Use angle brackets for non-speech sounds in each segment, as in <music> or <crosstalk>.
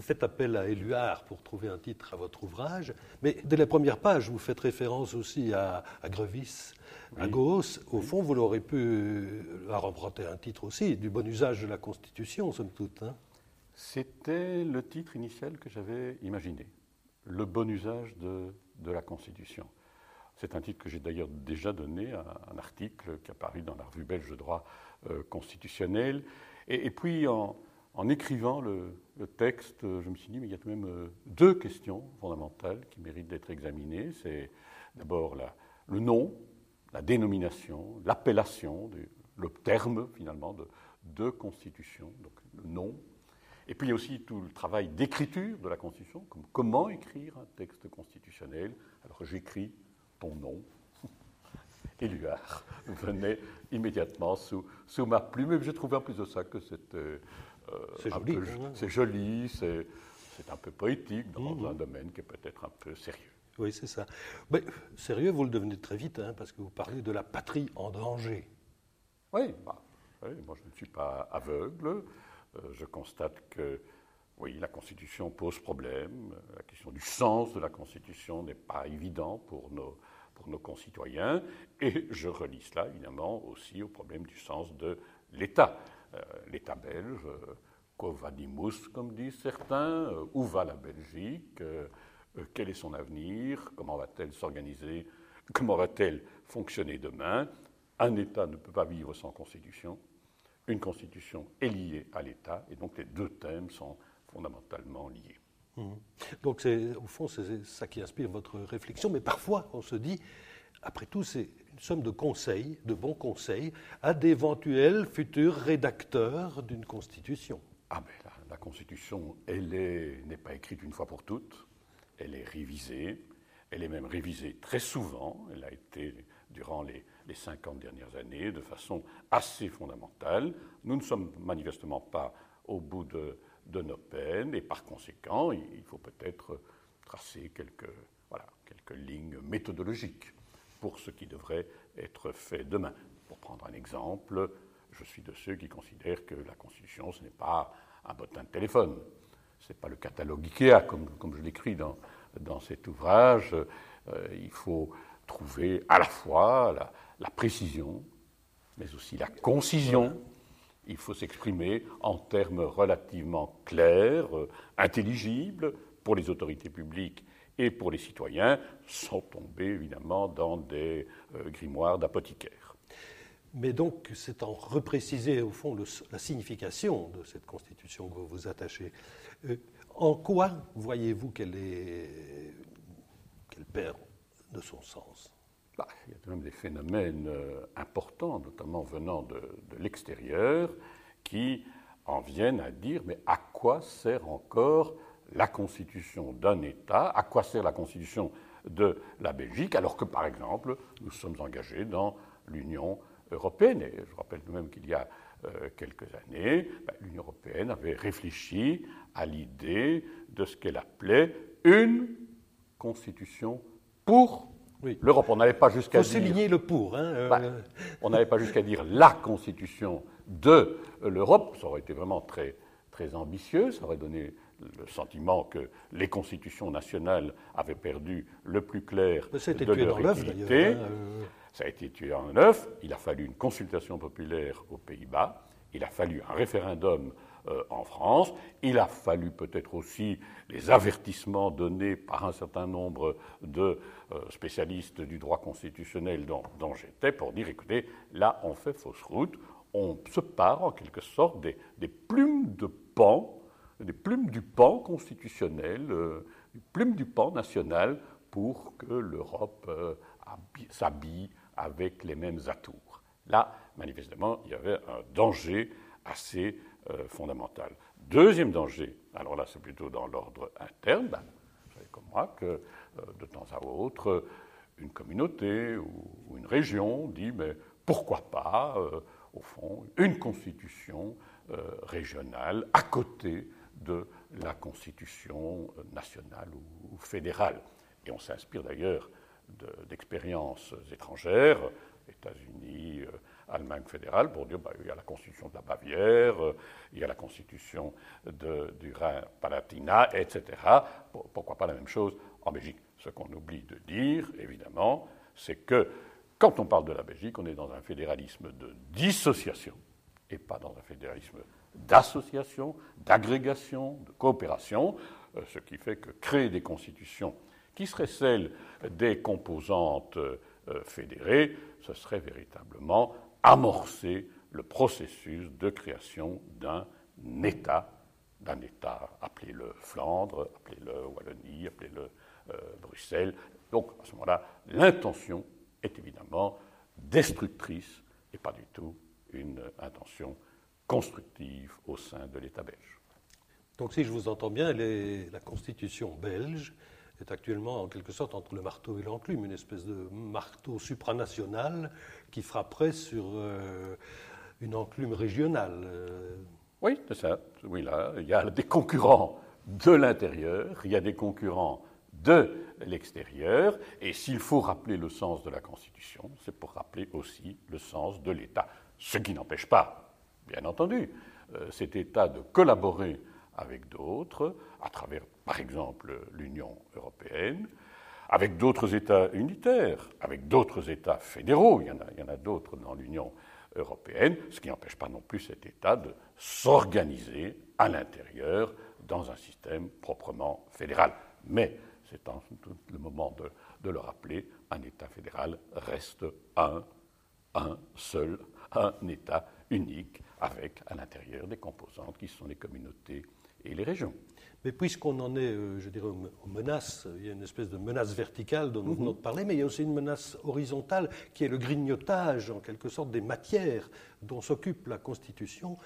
vous faites appel à Éluard pour trouver un titre à votre ouvrage, mais dès la première page, vous faites référence aussi à, à Grevis, à Gauss. Au fond, vous l'aurez pu leur emprunter un titre aussi, du bon usage de la Constitution, somme toute. Hein. C'était le titre initial que j'avais imaginé, le bon usage de, de la Constitution. C'est un titre que j'ai d'ailleurs déjà donné à un article qui a paru dans la revue belge de droit euh, constitutionnel. Et, puis, en, écrivant le, texte, je me suis dit, mais il y a quand même euh, deux questions fondamentales qui méritent d'être examinées. C'est d'abord le nom, la dénomination, l'appellation, le terme finalement de, de constitution, donc le nom. Et puis il y a aussi tout le travail d'écriture de la Constitution, comme comment écrire un texte constitutionnel. Alors j'écris ton nom, <laughs> Éluard, venait immédiatement sous, ma plume. Et j'ai trouvé en plus de ça que c'était. Euh, c'est joli. C'est joli, c'est un peu poétique dans mmh. un domaine qui est peut-être un peu sérieux. Oui, c'est ça. Mais sérieux, vous le devenez très vite, hein, parce que vous parlez de la patrie en danger. Oui, bah, moi je ne suis pas aveugle. Euh, je constate que oui, la Constitution pose problème. La question du sens de la Constitution n'est pas évident pour nos, pour nos concitoyens. Et je relis cela, évidemment, aussi au problème du sens de l'État. Euh, L'État belge, euh, Covadimus, comme disent certains, euh, où va la Belgique, quel est son avenir, comment va-t-elle s'organiser, comment va-t-elle fonctionner demain? Un État ne peut pas vivre sans constitution. Une constitution est liée à l'État, et donc les deux thèmes sont fondamentalement liés. Mmh. Donc, au fond, c'est ça qui inspire votre réflexion. Mais parfois, on se dit, après tout, c'est somme de conseils, de bons conseils, à d'éventuels futurs rédacteurs d'une Constitution. Ah, mais la, Constitution, elle n'est pas écrite une fois pour toutes. Elle est révisée. Elle est même révisée très souvent. Elle a été, durant les, les 50 dernières années, de façon assez fondamentale. Nous ne sommes manifestement pas au bout de de nos peines et par conséquent, il faut peut-être tracer quelques, voilà, quelques lignes méthodologiques pour ce qui devrait être fait demain. Pour prendre un exemple, je suis de ceux qui considèrent que la Constitution, ce n'est pas un bottin de téléphone, ce n'est pas le catalogue IKEA, comme, comme je l'écris dans, dans cet ouvrage. Euh, il faut trouver à la fois la, la précision, mais aussi la concision il faut s'exprimer en termes relativement clairs, euh, intelligibles pour les autorités publiques et pour les citoyens, sans tomber évidemment dans des euh, grimoires d'apothicaires. Mais donc, c'est en repréciser au fond la signification de cette constitution que vous vous attachez. Euh, en quoi voyez-vous qu'elle qu'elle perd de son sens? Bah, il y a quand même des phénomènes euh, importants, notamment venant de, l'extérieur, qui en viennent à dire mais à quoi sert encore la constitution d'un État À quoi sert la constitution de la Belgique alors que, par exemple, nous sommes engagés dans l'Union européenne Et je rappelle nous même qu'il y a euh, quelques années, bah, l'Union européenne avait réfléchi à l'idée de ce qu'elle appelait une constitution pour L'Europe, on n'avait pas jusqu'à dire. souligner le pour. Hein, euh, bah, on n'avait pas jusqu'à dire la constitution de l'Europe. Ça aurait été vraiment très, très ambitieux. Ça aurait donné le sentiment que les constitutions nationales avaient perdu le plus clair de leur utilité. Hein, euh. Ça a été tué en œuf. Il a fallu une consultation populaire aux Pays-Bas. Il a fallu un référendum euh, en France. Il a fallu peut-être aussi les avertissements donnés par un certain nombre de euh, spécialistes du droit constitutionnel dont, j'étais pour dire, écoutez, là on fait fausse route, on se part en quelque sorte des, plumes de pan, des plumes du pan constitutionnel, euh, des plumes du pan national pour que l'Europe s'habille avec les mêmes atours. Là, manifestement, il y avait un danger assez euh, fondamentale. Deuxième danger, alors là c'est plutôt dans l'ordre interne, ben, vous savez comme moi que euh, de temps à autre, une communauté ou, une région dit mais pourquoi pas, euh, au fond, une constitution régionale à côté de la constitution nationale ou, fédérale. Et on s'inspire d'ailleurs d'expériences étrangères, États-Unis, Allemagne fédérale pour dire bah, il y a la constitution de la Bavière, euh, il y a la constitution du Rhin-Palatinat, etc. Pourquoi pas la même chose en Belgique? Ce qu'on oublie de dire, évidemment, c'est que quand on parle de la Belgique, on est dans un fédéralisme de dissociation et pas dans un fédéralisme d'association, d'agrégation, de coopération, euh, ce qui fait que créer des constitutions qui seraient celles des composantes euh, fédérées, ce serait véritablement amorcer le processus de création d'un État, d'un État, appelez-le Flandre, appelez-le Wallonie, appelez-le euh, Bruxelles. Donc à ce moment-là, l'intention est évidemment destructrice et pas du tout une intention constructive au sein de l'État belge. Donc si je vous entends bien, la constitution belge est actuellement en quelque sorte entre le marteau et l'enclume, une espèce de marteau supranational qui frapperait sur euh, une enclume régionale. Euh. Oui, c'est ça. Oui, là, il y a des concurrents de l'intérieur, il y a des concurrents de l'extérieur, et s'il faut rappeler le sens de la Constitution, c'est pour rappeler aussi le sens de l'État. Ce qui n'empêche pas, bien entendu, euh, cet État de collaborer avec d'autres, à travers, par exemple, l'Union européenne, avec d'autres États unitaires, avec d'autres États fédéraux, il y en a, d'autres dans l'Union européenne, ce qui n'empêche pas non plus cet État de s'organiser à l'intérieur dans un système proprement fédéral. Mais c'est le moment de, de, le rappeler, un État fédéral reste un, un seul, un État unique, avec à l'intérieur des composantes qui sont les communautés et les régions. Mais puisqu'on en est, euh, je dirais, aux menaces, il y a une espèce de menace verticale dont nous venons de mhm. parler, mais il y a aussi une menace horizontale qui est le grignotage, en quelque sorte, des matières dont s'occupe la Constitution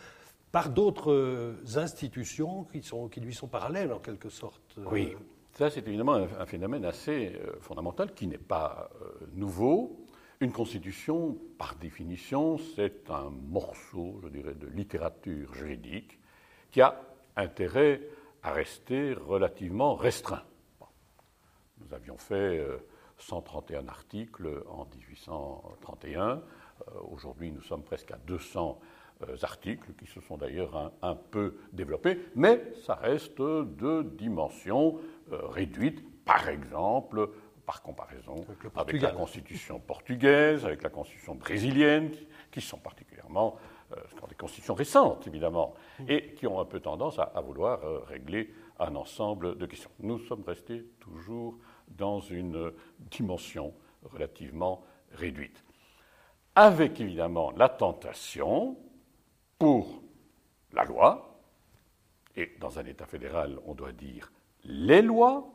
par d'autres euh, institutions qui, sont, qui lui sont parallèles, en quelque sorte. Oui, ça c'est évidemment un, phénomène assez euh, fondamental qui n'est pas nouveau. Une constitution, par définition, c'est un morceau, je dirais, de littérature juridique qui a intérêt à rester relativement restreint. Nous avions fait 131 euh, articles en 1831. Euh, aujourd'hui, nous sommes presque à 200 euh, articles qui se sont d'ailleurs un, peu développés, mais ça reste de dimensions réduites. Par exemple, par comparaison avec, la constitution portugaise, avec la constitution brésilienne, qui sont particulièrement euh, des constitutions récentes, évidemment, et qui ont un peu tendance à, vouloir euh, régler un ensemble de questions. Nous sommes restés toujours dans une dimension relativement réduite. Avec évidemment la tentation pour la loi, et dans un État fédéral, on doit dire les lois, euh,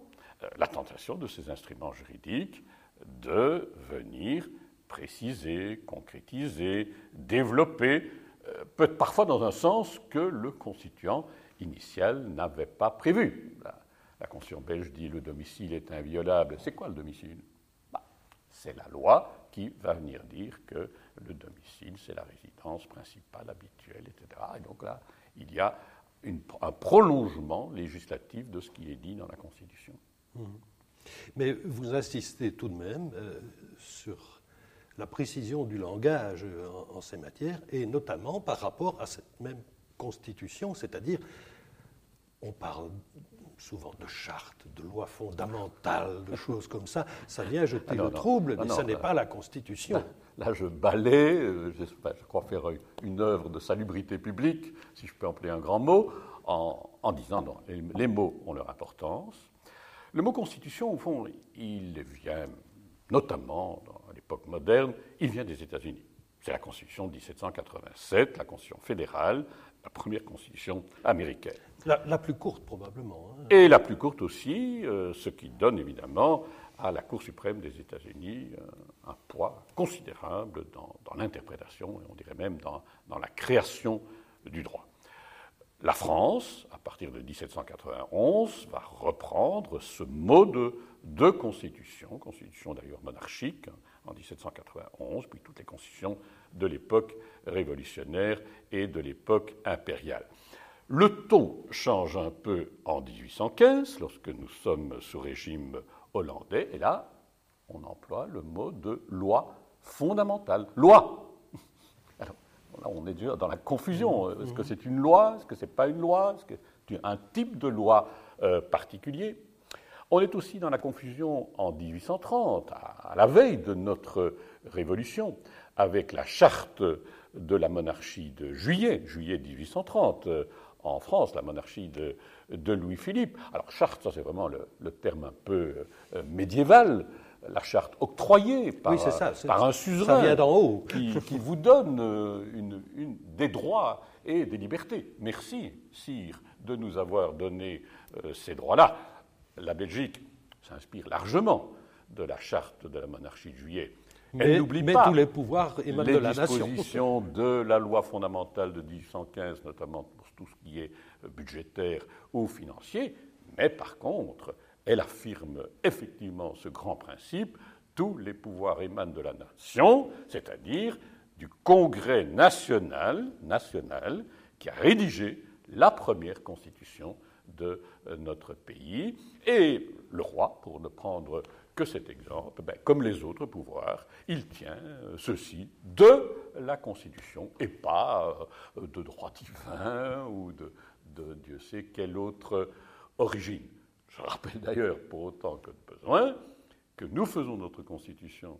la tentation de ces instruments juridiques de venir préciser, concrétiser, développer, euh, peut parfois dans un sens que le constituant initial n'avait pas prévu. La, Constitution belge dit le domicile est inviolable. C'est quoi le domicile? Bah, C'est la loi qui va venir dire que le domicile, c'est la résidence principale, habituelle, etc. Et donc là, il y a un prolongement législatif de ce qui est dit dans la Constitution. Mmh. Mais vous insistez tout de même euh, sur la précision du langage en, ces matières, et notamment par rapport à cette même constitution, c'est-à-dire on parle souvent de chartes, de lois fondamentales, de choses comme ça. Ça vient jeter ah le trouble, ah mais ce n'est pas la Constitution. Là, je balais, euh, je, je, crois faire une œuvre de salubrité publique, si je peux employer un grand mot, en, disant non, les, les, mots ont leur importance. Le mot Constitution, au fond, il vient notamment dans l'époque moderne, il vient des États-Unis. C'est la Constitution de 1787, la Constitution fédérale, la première Constitution américaine. La, plus courte probablement. Hein. Et la plus courte aussi, euh, ce qui donne évidemment à la Cour suprême des États-Unis euh, un poids considérable dans, l'interprétation et on dirait même dans, dans, la création du droit. La France, à partir de 1791, va reprendre ce mode deux constitutions, constitution d'ailleurs monarchique en 1791, puis toutes les constitutions de l'époque révolutionnaire et de l'époque impériale. Le ton change un peu en 1815, lorsque nous sommes sous régime hollandais, et là, on emploie le mot de loi fondamentale. Loi là, on est déjà dans la confusion. Est-ce que c'est une loi? Est-ce que c'est pas une loi? Est-ce que c'est un type de loi euh, particulier? On est aussi dans la confusion en 1830, à, la veille de notre révolution, avec la charte de la monarchie de juillet, juillet 1830, euh, en France, la monarchie de, de Louis-Philippe. Alors, charte, ça c'est vraiment le, terme un peu euh, médiéval, la charte octroyée par, par un suzerain haut. Qui, <laughs> vous donne euh, une, des droits et des libertés. Merci, sire, de nous avoir donné euh, ces droits-là. La Belgique s'inspire largement de la charte de la monarchie de juillet. Elle n'oublie pas tous les pouvoirs les de la dispositions de la loi fondamentale de 1815, notamment pour tout ce qui est budgétaire ou financier, mais par contre, elle affirme effectivement ce grand principe, tous les pouvoirs émanent de la nation, c'est-à-dire du Congrès national, national qui a rédigé la première constitution de euh, notre pays. Et le roi, pour ne prendre que cet exemple, ben, comme les autres pouvoirs, il tient euh, ceci de la Constitution et pas euh, de droit divin ou de, de Dieu sait quelle autre origine. Je rappelle d'ailleurs, pour autant que de besoin, que nous faisons notre Constitution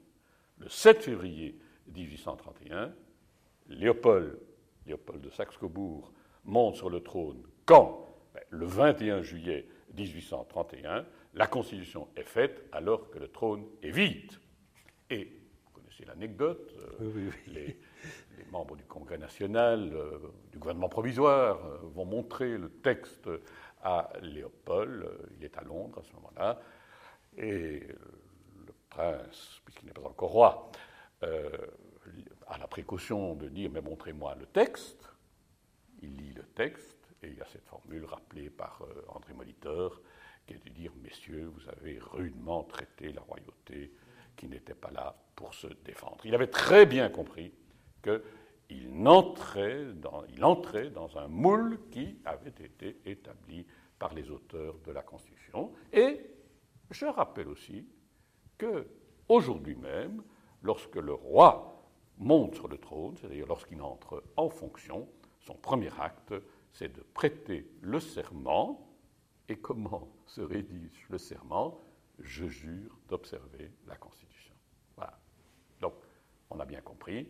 le 7 février 1831. Léopold, Léopold de Saxe-Cobourg monte sur le trône quand? Ben, Le 21 juillet 1831. La Constitution est faite alors que le trône est vide. Et vous connaissez l'anecdote, euh, les, membres du Congrès national, euh, du gouvernement provisoire, euh, vont montrer le texte à Léopold. Euh, il est à Londres à ce moment-là. Et le prince, puisqu'il n'est pas encore roi, a la précaution de dire Mais montrez-moi le texte. Il lit le texte et il y a cette formule rappelée par André Molitor qui est de dire Messieurs, vous avez rudement traité la royauté qui n'était pas là pour se défendre. Il avait très bien compris qu'il entrait dans, il entrait dans un moule qui avait été établi par les auteurs de la Constitution. Et je rappelle aussi que aujourd'hui même, lorsque le roi monte sur le trône, c'est-à-dire lorsqu'il entre en fonction, son premier acte, c'est de prêter le serment. Et comment se rédige le serment? Je jure d'observer la Constitution. Voilà. Donc, on a bien compris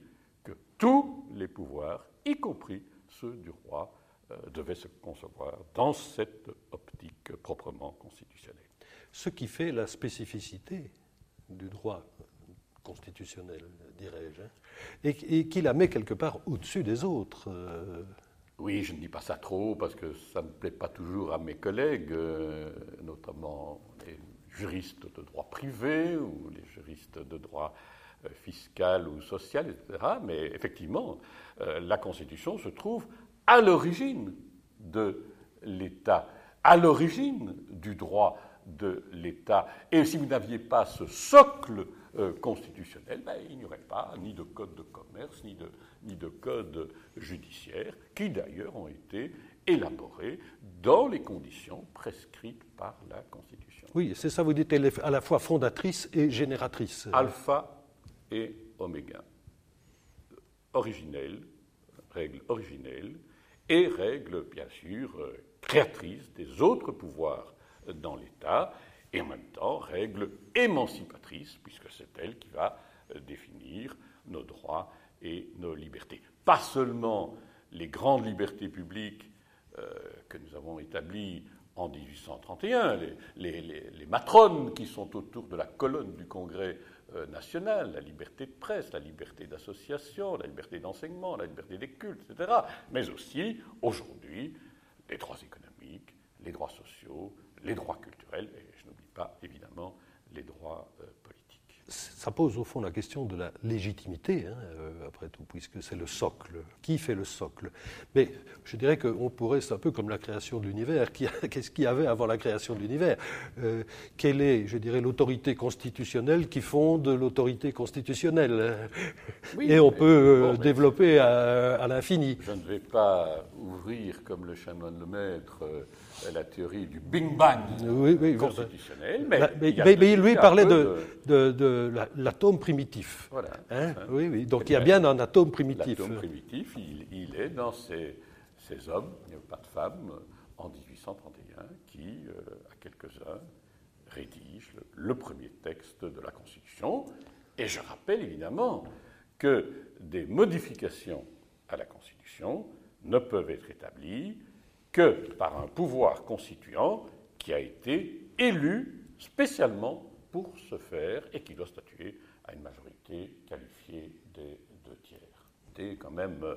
que tous les pouvoirs, y compris ceux du roi, euh, devaient se concevoir dans cette optique proprement constitutionnelle. Ce qui fait la spécificité du droit constitutionnel, dirais-je, hein, et, qui la met quelque part au-dessus des autres. Euh. Oui, je ne dis pas ça trop parce que ça ne plaît pas toujours à mes collègues, euh, notamment les juristes de droit privé ou les juristes de droit euh, fiscale ou sociale, etc. Mais effectivement, euh, la Constitution se trouve à l'origine de l'État, à l'origine du droit de l'État. Et si vous n'aviez pas ce socle euh, constitutionnel, ben, il n'y aurait pas ni de code de commerce, ni de, ni de code judiciaire, qui d'ailleurs ont été élaborés dans les conditions prescrites par la Constitution. Oui, c'est ça, vous dites, elle est à la fois fondatrice et génératrice. Alpha et oméga. Originelle, règle originelle, et règle, bien sûr, créatrice des autres pouvoirs dans l'État, et en même temps règle émancipatrice, puisque c'est elle qui va définir nos droits et nos libertés. Pas seulement les grandes libertés publiques euh, que nous avons établies en 1831, les, matrones qui sont autour de la colonne du Congrès nationale, la liberté de presse, la liberté d'association, la liberté d'enseignement, la liberté des cultes, etc. Mais aussi, aujourd'hui, les droits économiques, les droits sociaux, les droits culturels, et je n'oublie pas évidemment les droits euh, ça pose au fond la question de la légitimité, hein, euh, après tout, puisque c'est le socle. Qui fait le socle? Mais je dirais qu'on pourrait, c'est un peu comme la création de l'univers. <laughs> Qu'est-ce qu'il y avait avant la création de l'univers? Euh, Quelle est, je dirais, l'autorité constitutionnelle qui fonde l'autorité constitutionnelle? Et on peut euh, développer à, l'infini. Je ne vais pas ouvrir, comme le chanoine le maître, la théorie du Big Bang constitutionnel, mais, mais, lui parlait de, de, l'atome primitif. Voilà. Hein oui, oui. Donc il y a bien un atome primitif. L'atome primitif, il, est dans ces, hommes, il n'y a pas de femmes, en 1831, qui, euh, à quelques-uns, rédigent le, premier texte de la Constitution. Et je rappelle évidemment que des modifications à la Constitution ne peuvent être établies que par un pouvoir constituant qui a été élu spécialement pour ce faire et qui doit statuer à une majorité qualifiée des deux tiers. C'est quand même euh,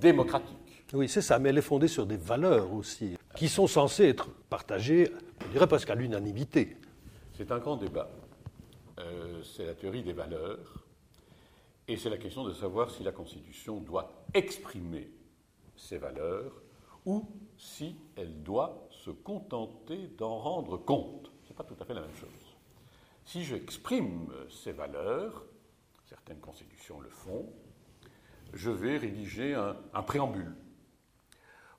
démocratique. Oui, c'est ça, mais elle est fondée sur des valeurs aussi, qui sont censées être partagées, je dirais presque à l'unanimité. C'est un grand débat. Euh, c'est la théorie des valeurs, et c'est la question de savoir si la Constitution doit exprimer ces valeurs ou si elle doit se contenter d'en rendre compte. Ce n'est pas tout à fait la même chose. Si j'exprime ces valeurs, certaines constitutions le font, je vais rédiger un, préambule,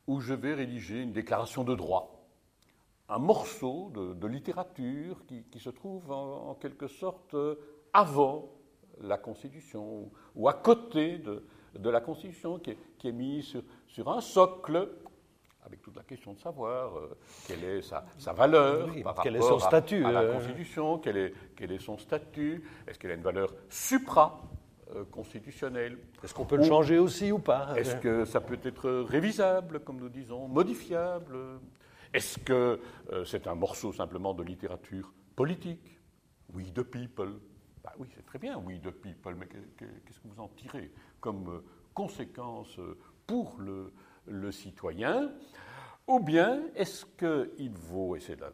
ou je vais rédiger une déclaration de droit, un morceau de, littérature qui, se trouve en, quelque sorte avant la Constitution, ou à côté de, la Constitution, qui est, mis sur un socle avec toute la question de savoir euh, quelle est sa, valeur, par quel est son statut, à, la euh. Constitution, quel est, quel est son statut, est-ce qu'elle a une valeur supra-constitutionnelle Est-ce qu'on peut le changer aussi ou pas? Est-ce que ça peut être révisable, comme nous disons, modifiable? Est-ce que euh, c'est un morceau simplement de littérature politique? Oui, de people. Bah oui, c'est très bien, oui, de people, mais qu'est-ce que vous en tirez comme conséquence pour le, le citoyen, ou bien est-ce qu'il vaut, et c'est la,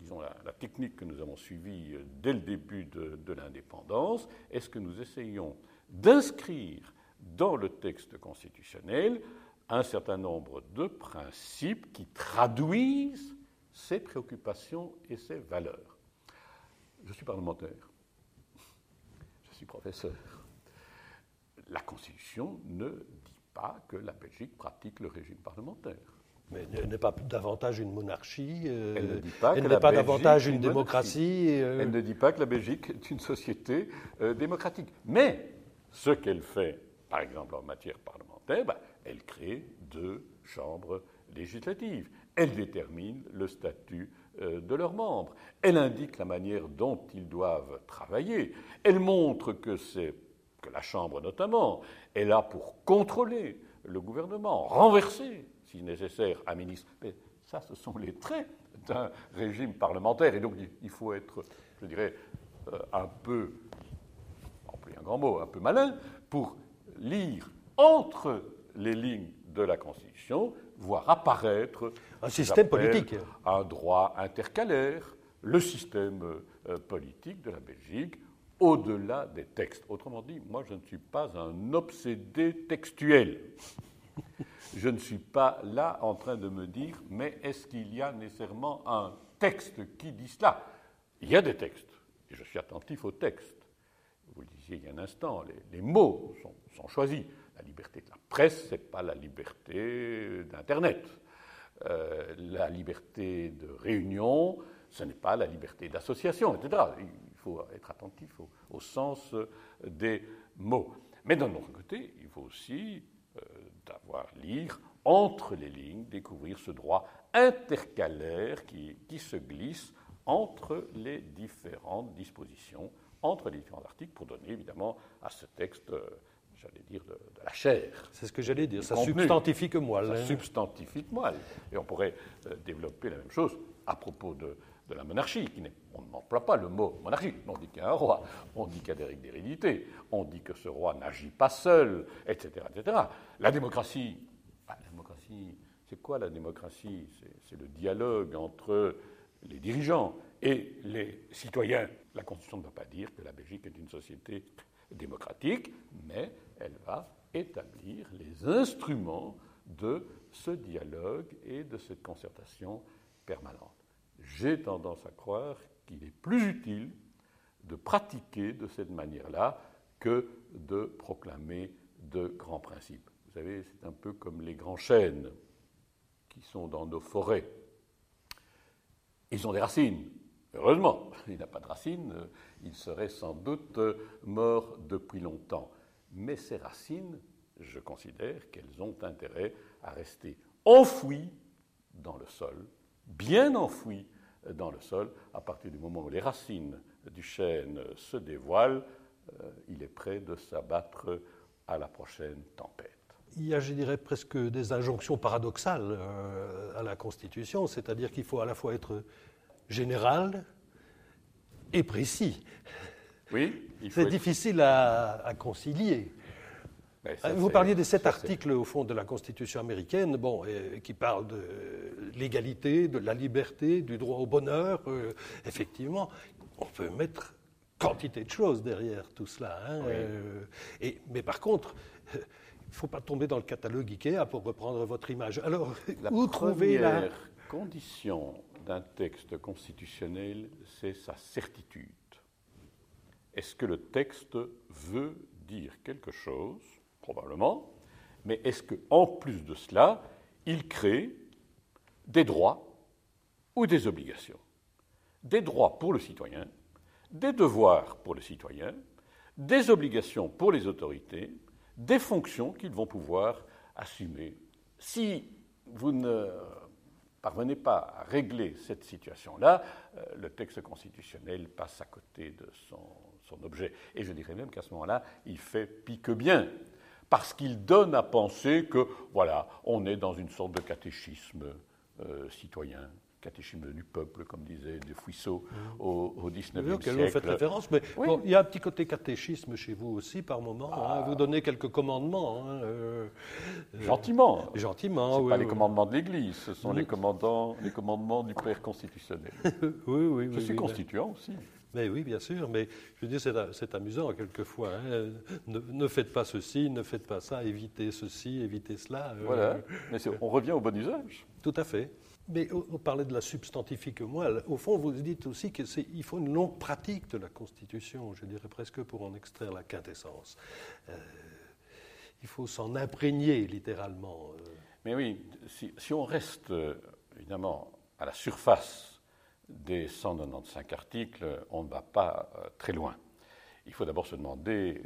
disons, la, technique que nous avons suivie euh, dès le début de, de l'indépendance, est-ce que nous essayons d'inscrire dans le texte constitutionnel un certain nombre de principes qui traduisent ces préoccupations et ces valeurs? Je suis parlementaire, je suis professeur. La Constitution ne pas que la Belgique pratique le régime parlementaire. Mais elle n'est pas davantage une monarchie, euh, elle ne dit pas, elle n'est pas davantage une, démocratie. Euh. Elle ne dit pas que la Belgique est une société euh, démocratique. Mais ce qu'elle fait, par exemple en matière parlementaire, bah, elle crée deux chambres législatives. Elle détermine le statut de leurs membres. Elle indique la manière dont ils doivent travailler. Elle montre que c'est que la Chambre notamment est là pour contrôler le gouvernement, renverser, si nécessaire, un ministre. Mais ça, ce sont les traits d'un régime parlementaire. Et donc, il faut être, je dirais, euh, un peu, employer un grand mot, un peu malin, pour lire entre les lignes de la Constitution, voir apparaître un système politique, un droit intercalaire, le système euh, politique de la Belgique, au-delà des textes. Autrement dit, moi, je ne suis pas un obsédé textuel. Je ne suis pas là en train de me dire, mais est-ce qu'il y a nécessairement un texte qui dit cela? Il y a des textes, et je suis attentif aux textes. Vous le disiez il y a un instant, les, mots sont, choisis. La liberté de la presse, ce n'est pas la liberté d'Internet. Euh, la liberté de réunion, ce n'est pas la liberté d'association, etc faut être attentif au, sens euh, des mots. Mais d'un autre côté, il faut aussi euh, d'avoir lire entre les lignes, découvrir ce droit intercalaire qui, se glisse entre les différentes dispositions, entre les différents articles, pour donner évidemment à ce texte, euh, j'allais dire, de, la chair. C'est ce que j'allais dire, ça substantifie que moelle. Ça hein. substantifie que moelle. Et on pourrait développer la même chose à propos de, de la monarchie. Qui on n'emploie pas le mot monarchie. On dit qu'il y a un roi, on dit qu'il y a des règles d'hérédité, on dit que ce roi n'agit pas seul, etc. etc. La démocratie, bah, la démocratie, c'est quoi la démocratie? C'est le dialogue entre les dirigeants et les citoyens. La Constitution ne va pas dire que la Belgique est une société démocratique, mais elle va établir les instruments de ce dialogue et de cette concertation permanente j'ai tendance à croire qu'il est plus utile de pratiquer de cette manière-là que de proclamer de grands principes. Vous savez, c'est un peu comme les grands chênes qui sont dans nos forêts. Ils ont des racines, heureusement, <laughs> il n'a pas de racines, il serait sans doute mort depuis longtemps. Mais ces racines, je considère qu'elles ont intérêt à rester enfouies dans le sol, bien enfouies dans le sol. À partir du moment où les racines du chêne se dévoilent, euh, il est prêt de s'abattre à la prochaine tempête. Il y a, je dirais, presque des injonctions paradoxales euh, à la Constitution, c'est-à-dire qu'il faut à la fois être général et précis. Oui, c'est difficile à concilier. Ben, Vous parliez des sept articles au fond de la Constitution américaine, bon, qui parlent de l'égalité, de la liberté, du droit au bonheur. Euh, effectivement, on peut mettre quantité de choses derrière tout cela. Hein, euh, et, mais par contre, il ne faut pas tomber dans le catalogue IKEA pour reprendre votre image. Alors, la où trouver la condition d'un texte constitutionnel, c'est sa certitude. Est-ce que le texte veut dire quelque chose? Probablement, mais est-ce qu'en plus de cela, il crée des droits ou des obligations? Des droits pour le citoyen, des devoirs pour le citoyen, des obligations pour les autorités, des fonctions qu'ils vont pouvoir assumer. Si vous ne parvenez pas à régler cette situation-là, euh, le texte constitutionnel passe à côté de son, son objet. Et je dirais même qu'à ce moment-là, il fait pique bien parce qu'il donne à penser que, voilà, on est dans une sorte de catéchisme euh, citoyen, catéchisme du peuple, comme disait De Fouisseau au, au 19e siècle. Vous faites référence, mais il y a un petit côté catéchisme chez vous aussi par moment. Hein. Ah. vous donnez quelques commandements. Hein, euh, euh, gentiment. Gentiment, Ce pas les commandements de l'Église, ce sont les, commandements, les commandements du Père constitutionnel. <laughs> oui, oui, Je suis constituant aussi. Mais oui, bien sûr, mais je veux dire, c'est amusant quelquefois. Hein. Ne, faites pas ceci, ne faites pas ça, évitez ceci, évitez cela. Euh, voilà, mais on revient au bon usage. Tout à fait. Mais on parlait de la substantifique moi. Au fond, vous dites aussi qu'il faut une longue pratique de la Constitution, je dirais presque pour en extraire la quintessence. Euh, il faut s'en imprégner littéralement. Euh. Mais oui, si, si on reste évidemment à la surface des 195 articles, on ne va pas euh, très loin. Il faut d'abord se demander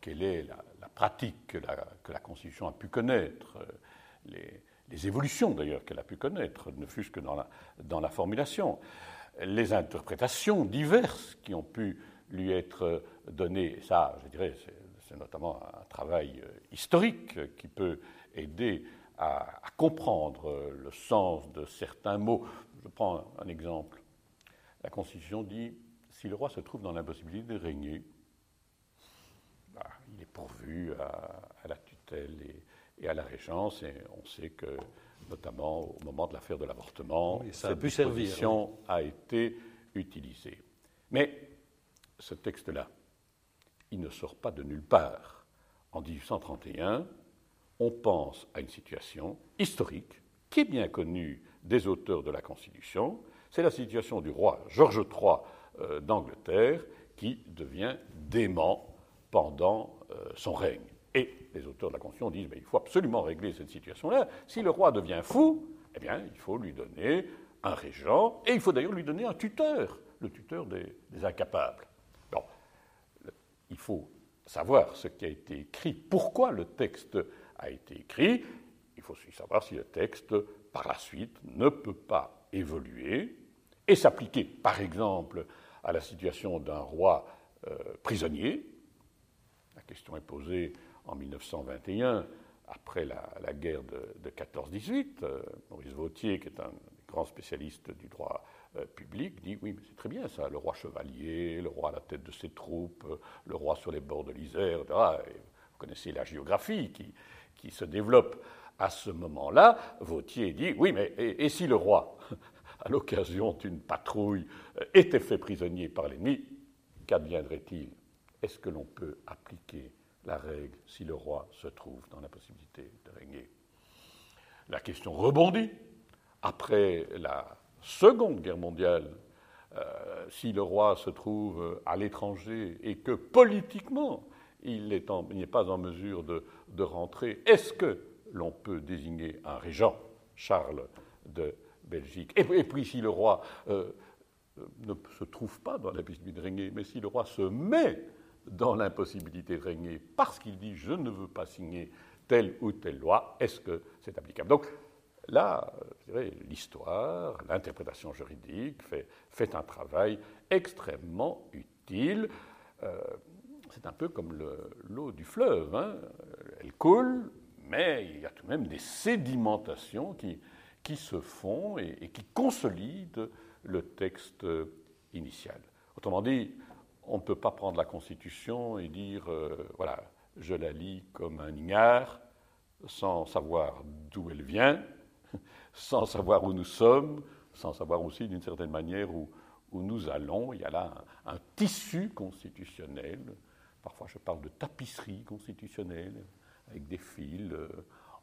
quelle est la, pratique que la, Constitution a pu connaître, euh, les, évolutions d'ailleurs qu'elle a pu connaître, ne fût-ce que dans la, formulation, les interprétations diverses qui ont pu lui être données. Ça, je dirais, c'est notamment un travail euh, historique qui peut aider à, comprendre le sens de certains mots. Je prends un exemple. La Constitution dit si le roi se trouve dans l'impossibilité de régner, bah, il est pourvu à, la tutelle et, à la régence, et on sait que, notamment au moment de l'affaire de l'avortement, cette disposition a été utilisée. Mais ce texte-là, il ne sort pas de nulle part. En 1831, on pense à une situation historique qui est bien connue des auteurs de la Constitution, c'est la situation du roi George III euh, d'Angleterre qui devient dément pendant euh, son règne. Et les auteurs de la Constitution disent qu'il faut absolument régler cette situation-là. Si le roi devient fou, eh bien, il faut lui donner un régent, et il faut d'ailleurs lui donner un tuteur, le tuteur des, incapables. Il faut savoir ce qui a été écrit, pourquoi le texte a été écrit. Il faut aussi savoir si le texte, par la suite, ne peut pas évoluer et s'appliquer, par exemple, à la situation d'un roi euh, prisonnier. La question est posée en 1921, après la, guerre de, 14-18. Euh, Maurice Vautier, qui est un grand spécialiste du droit euh, public, dit oui, mais c'est très bien ça, le roi chevalier, le roi à la tête de ses troupes, le roi sur les bords de l'Isère, etc. vous connaissez la géographie qui, qui se développe à ce moment-là. Vautier dit oui, mais et si le roi à l'occasion d'une patrouille, euh, était fait prisonnier par l'ennemi, qu'adviendrait-il? Est-ce que l'on peut appliquer la règle si le roi se trouve dans la possibilité de régner? La question rebondit. Après la Seconde Guerre mondiale, euh, si le roi se trouve à l'étranger et que politiquement il n'est pas en mesure de rentrer, est-ce que l'on peut désigner un régent, Charles de Belgique. Et, puis si le roi euh, ne se trouve pas dans l'impossibilité de régner, mais si le roi se met dans l'impossibilité de régner parce qu'il dit je ne veux pas signer telle ou telle loi, est-ce que c'est applicable? Donc là, l'histoire, l'interprétation juridique fait, fait, un travail extrêmement utile. Euh, c'est un peu comme l'eau du fleuve. Hein. Elle coule, mais il y a tout de même des sédimentations qui, qui se font et, qui consolident le texte initial. Autrement dit, on ne peut pas prendre la Constitution et dire, euh, voilà, je la lis comme un ignare, sans savoir d'où elle vient, <laughs> sans savoir où nous sommes, sans savoir aussi d'une certaine manière où, nous allons. Il y a là un, tissu constitutionnel, parfois je parle de tapisserie constitutionnelle, avec des fils euh,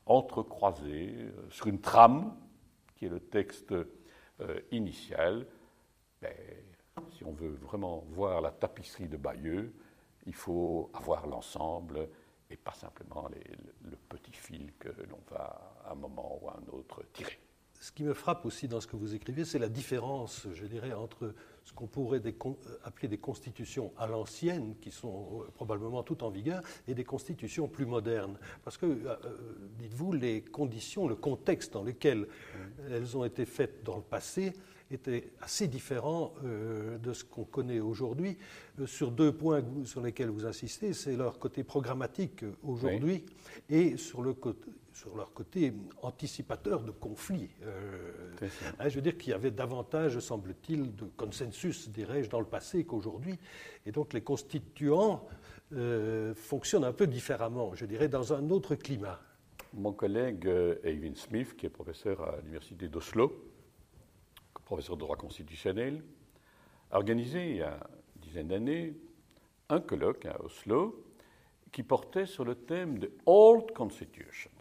entrecroisés euh, sur une trame, le texte initial. Ben, si on veut vraiment voir la tapisserie de Bayeux, il faut avoir l'ensemble et pas simplement le petit fil que l'on va à un moment ou à un autre tirer. Ce qui me frappe aussi dans ce que vous écrivez, c'est la différence, je dirais, entre ce qu'on pourrait appeler des constitutions à l'ancienne, qui sont euh, probablement toutes en vigueur, et des constitutions plus modernes. Parce que, euh, euh, dites-vous, les conditions, le contexte dans lequel elles ont été faites dans le passé était assez différent euh, de ce qu'on connaît aujourd'hui. Euh, sur deux points sur lesquels vous insistez, c'est leur côté programmatique aujourd'hui et sur, le sur leur côté anticipateur de conflits. Euh, hein, je veux dire qu'il y avait davantage, semble-t-il, de consensus, dirais-je, dans le passé qu'aujourd'hui. Et donc les constituants fonctionnent un peu différemment, je dirais, dans un autre climat. Mon collègue Eivin Smith, qui est professeur à l'université d'Oslo, professeur de droit constitutionnel, a organisé il y a une dizaine d'années un colloque à Oslo qui portait sur le thème de Old Constitutions.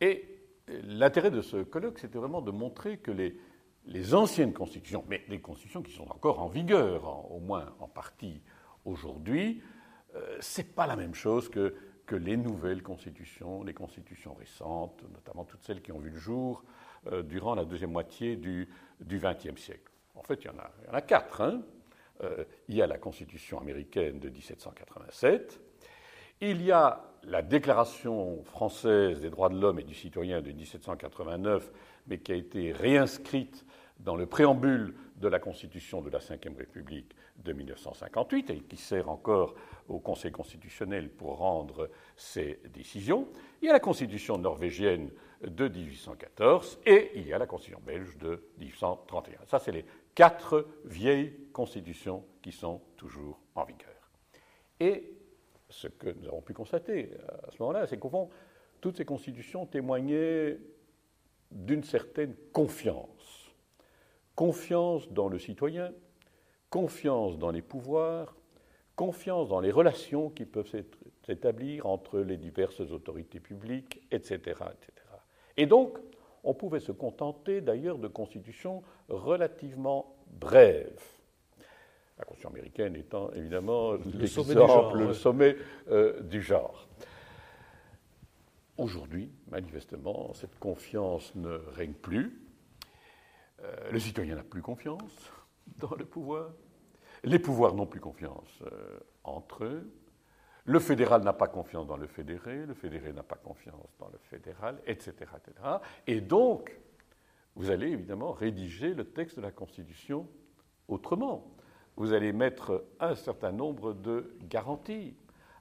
Et l'intérêt de ce colloque, c'était vraiment de montrer que les, anciennes constitutions, mais les constitutions qui sont encore en vigueur, au moins en partie aujourd'hui, euh, c'est pas la même chose que, les nouvelles constitutions, les constitutions récentes, notamment toutes celles qui ont vu le jour euh, durant la deuxième moitié du XXe siècle. En fait, il y en a, il y en a quatre. Hein. Euh, il y a la Constitution américaine de 1787, il y a la Déclaration française des droits de l'homme et du citoyen de 1789, mais qui a été réinscrite dans le préambule de la Constitution de la Ve République de 1958 et qui sert encore au Conseil constitutionnel pour rendre ses décisions. Il y a la Constitution norvégienne de 1814 et il y a la Constitution belge de 1831. Ça, c'est les quatre vieilles constitutions qui sont toujours en vigueur. Et ce que nous avons pu constater à ce moment-là, c'est qu'au fond, toutes ces constitutions témoignaient d'une certaine confiance. Confiance dans le citoyen, confiance dans les pouvoirs, confiance dans les relations qui peuvent s'établir entre les diverses autorités publiques, etc., etc. Et donc, on pouvait se contenter d'ailleurs de constitutions relativement brèves. La Constitution américaine étant évidemment l'exemple, le sommet euh, du genre. Aujourd'hui, manifestement, cette confiance ne règne plus. Euh, le citoyen n'a plus confiance dans le pouvoir. Les pouvoirs n'ont plus confiance euh, entre eux. Le fédéral n'a pas confiance dans le fédéré, le fédéré n'a pas confiance dans le fédéral, etc., etc. Et donc, vous allez évidemment rédiger le texte de la Constitution autrement. Vous allez mettre un certain nombre de garanties,